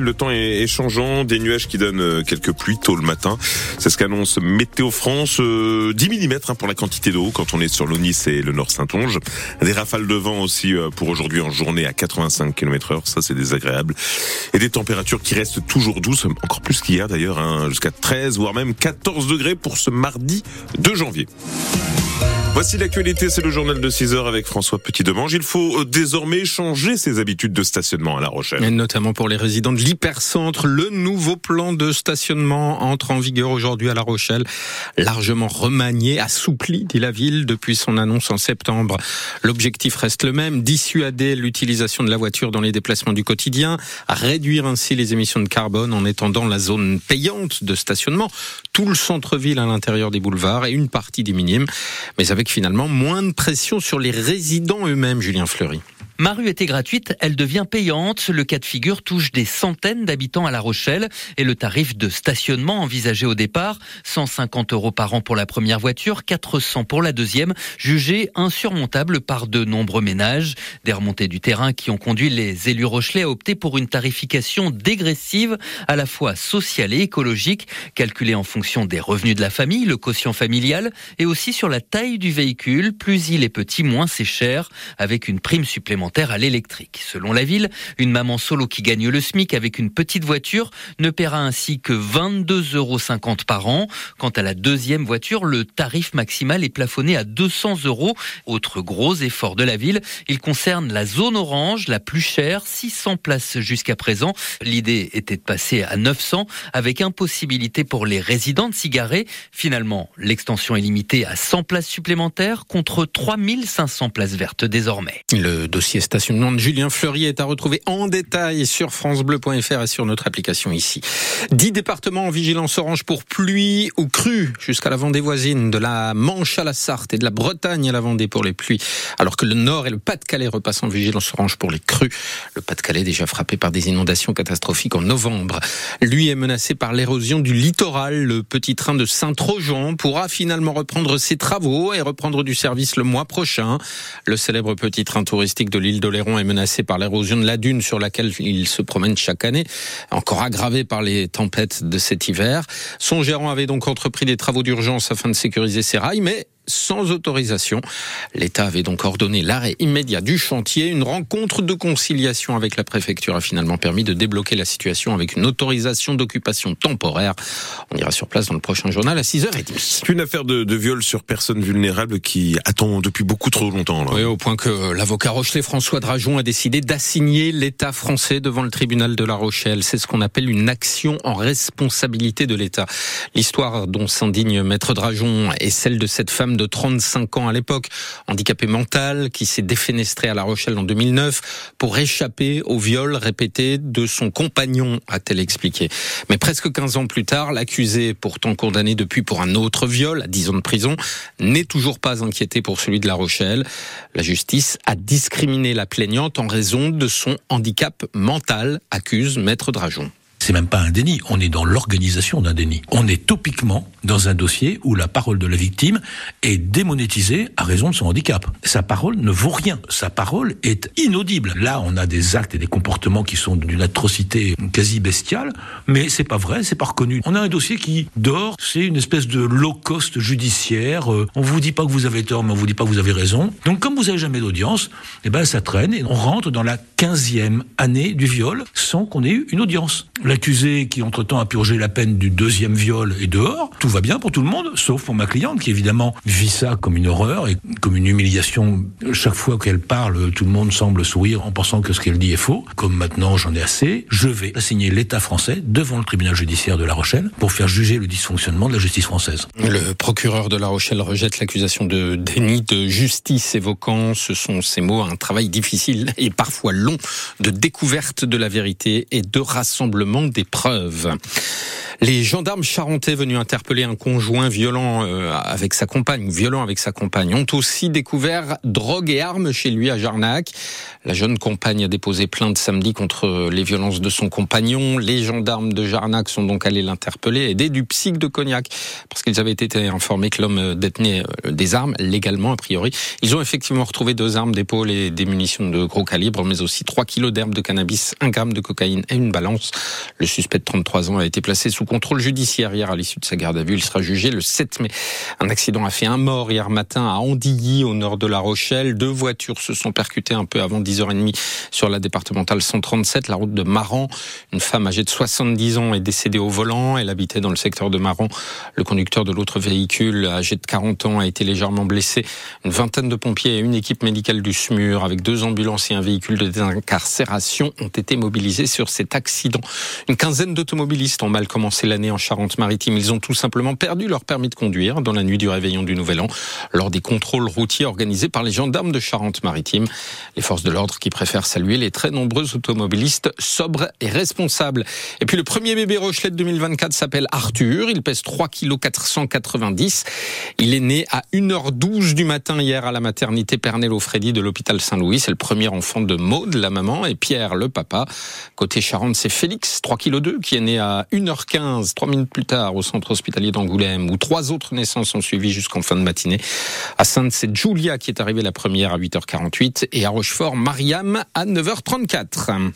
le temps est changeant, des nuages qui donnent euh, quelques pluies tôt le matin. C'est ce qu'annonce Météo France. 10 euh, mm hein, pour la quantité d'eau quand on est sur l'Onis et le Nord Saintonge. Des rafales de vent aussi euh, pour aujourd'hui en journée à 85 km heure. Ça, c'est désagréable. Et des températures qui restent toujours douces, encore plus qu'hier d'ailleurs, hein, jusqu'à 13 voire même 14 degrés pour ce mardi 2 janvier. Voici l'actualité, c'est le journal de 6 heures avec François Petit-Demange. Il faut euh, désormais changer ses habitudes de stationnement à La Rochelle. Et notamment pour les résidents de l'hypercentre, le nouveau plan de stationnement entre en vigueur aujourd'hui à La Rochelle, largement remanié, assoupli, dit la ville, depuis son annonce en septembre. L'objectif reste le même, dissuader l'utilisation de la voiture dans les déplacements du quotidien, réduire ainsi les émissions de carbone en étendant la zone payante de stationnement, tout le centre-ville à l'intérieur des boulevards et une partie des minimes, mais avec finalement moins de pression sur les résidents eux-mêmes, Julien Fleury. Ma rue était gratuite, elle devient payante. Le cas de figure touche des centaines d'habitants à La Rochelle et le tarif de stationnement envisagé au départ, 150 euros par an pour la première voiture, 400 pour la deuxième, jugé insurmontable par de nombreux ménages. Des remontées du terrain qui ont conduit les élus rochelais à opter pour une tarification dégressive, à la fois sociale et écologique, calculée en fonction des revenus de la famille, le quotient familial, et aussi sur la taille du véhicule. Plus il est petit, moins c'est cher, avec une prime supplémentaire à l'électrique. Selon la ville, une maman solo qui gagne le SMIC avec une petite voiture ne paiera ainsi que 22,50 euros par an. Quant à la deuxième voiture, le tarif maximal est plafonné à 200 euros. Autre gros effort de la ville, il concerne la zone orange, la plus chère, 600 places jusqu'à présent. L'idée était de passer à 900 avec impossibilité pour les résidents de s'y. Finalement, l'extension est limitée à 100 places supplémentaires contre 3500 places vertes désormais. Le dossier stationnement de Julien Fleury est à retrouver en détail sur francebleu.fr et sur notre application ici. Dix départements en vigilance orange pour pluie ou crue jusqu'à la Vendée voisine, de la Manche à la Sarthe et de la Bretagne à la Vendée pour les pluies, alors que le Nord et le Pas-de-Calais repassent en vigilance orange pour les crues. Le Pas-de-Calais déjà frappé par des inondations catastrophiques en novembre. Lui est menacé par l'érosion du littoral. Le petit train de Saint-Trojan pourra finalement reprendre ses travaux et reprendre du service le mois prochain. Le célèbre petit train touristique de l'île d'Oléron est menacé par l'érosion de la dune sur laquelle il se promène chaque année, encore aggravé par les tempêtes de cet hiver. Son gérant avait donc entrepris des travaux d'urgence afin de sécuriser ses rails, mais sans autorisation. L'État avait donc ordonné l'arrêt immédiat du chantier. Une rencontre de conciliation avec la préfecture a finalement permis de débloquer la situation avec une autorisation d'occupation temporaire. On ira sur place dans le prochain journal à 6h30. C'est une affaire de, de, viol sur personnes vulnérables qui attend depuis beaucoup trop longtemps. Là. Oui, au point que l'avocat Rochelet François Drajon a décidé d'assigner l'État français devant le tribunal de La Rochelle. C'est ce qu'on appelle une action en responsabilité de l'État. L'histoire dont s'indigne Maître Drajon est celle de cette femme de 35 ans à l'époque, handicapé mental, qui s'est défenestré à La Rochelle en 2009 pour échapper au viol répété de son compagnon, a-t-elle expliqué. Mais presque 15 ans plus tard, l'accusé, pourtant condamné depuis pour un autre viol, à 10 ans de prison, n'est toujours pas inquiété pour celui de La Rochelle. La justice a discriminé la plaignante en raison de son handicap mental, accuse Maître Drajon. C'est même pas un déni, on est dans l'organisation d'un déni. On est topiquement dans un dossier où la parole de la victime est démonétisée à raison de son handicap. Sa parole ne vaut rien. Sa parole est inaudible. Là, on a des actes et des comportements qui sont d'une atrocité quasi bestiale, mais c'est pas vrai, c'est pas reconnu. On a un dossier qui dort, c'est une espèce de low cost judiciaire. Euh, on vous dit pas que vous avez tort, mais on vous dit pas que vous avez raison. Donc, comme vous avez jamais d'audience, eh ben, ça traîne et on rentre dans la quinzième année du viol sans qu'on ait eu une audience. L'accusé qui entre-temps a purgé la peine du deuxième viol est dehors. Tout va bien pour tout le monde, sauf pour ma cliente qui évidemment vit ça comme une horreur et comme une humiliation. Chaque fois qu'elle parle, tout le monde semble sourire en pensant que ce qu'elle dit est faux. Comme maintenant j'en ai assez, je vais assigner l'État français devant le tribunal judiciaire de La Rochelle pour faire juger le dysfonctionnement de la justice française. Le procureur de La Rochelle rejette l'accusation de déni de justice évoquant, ce sont ces mots, un travail difficile et parfois long de découverte de la vérité et de rassemblement des preuves. Les gendarmes charentais venus interpeller un conjoint violent euh, avec sa compagne, violent avec sa compagne, ont aussi découvert drogue et armes chez lui à Jarnac. La jeune compagne a déposé plainte samedi contre les violences de son compagnon. Les gendarmes de Jarnac sont donc allés l'interpeller, aidés du psych de Cognac, parce qu'ils avaient été informés que l'homme détenait euh, des armes, légalement a priori. Ils ont effectivement retrouvé deux armes d'épaule et des munitions de gros calibre, mais aussi 3 kilos d'herbe de cannabis, 1 gramme de cocaïne et une balance. Le suspect de 33 ans a été placé sous contrôle judiciaire hier à l'issue de sa garde à vue. Il sera jugé le 7 mai. Un accident a fait un mort hier matin à Andilly, au nord de La Rochelle. Deux voitures se sont percutées un peu avant 10h30 sur la départementale 137, la route de Maran. Une femme âgée de 70 ans est décédée au volant. Elle habitait dans le secteur de Maran. Le conducteur de l'autre véhicule, âgé de 40 ans, a été légèrement blessé. Une vingtaine de pompiers et une équipe médicale du SMUR avec deux ambulances et un véhicule de désincarcération ont été mobilisés sur cet accident. Une quinzaine d'automobilistes ont mal commencé l'année en Charente-Maritime. Ils ont tout simplement perdu leur permis de conduire dans la nuit du réveillon du Nouvel An lors des contrôles routiers organisés par les gendarmes de Charente-Maritime. Les forces de l'ordre qui préfèrent saluer les très nombreux automobilistes sobres et responsables. Et puis le premier bébé Rochelet de 2024 s'appelle Arthur. Il pèse 3 kg 490. Il est né à 1h12 du matin hier à la maternité Pernel Freddy de l'hôpital Saint-Louis. C'est le premier enfant de Maude, la maman, et Pierre, le papa. Côté Charente, c'est Félix, 3 kg 2, qui est né à 1h15, 3 minutes plus tard, au centre hospitalier d'Angoulême, où trois autres naissances ont suivi jusqu'en fin de matinée. À Sainte, c'est Julia qui est arrivée la première à 8h48, et à Rochefort, Mariam à 9h34.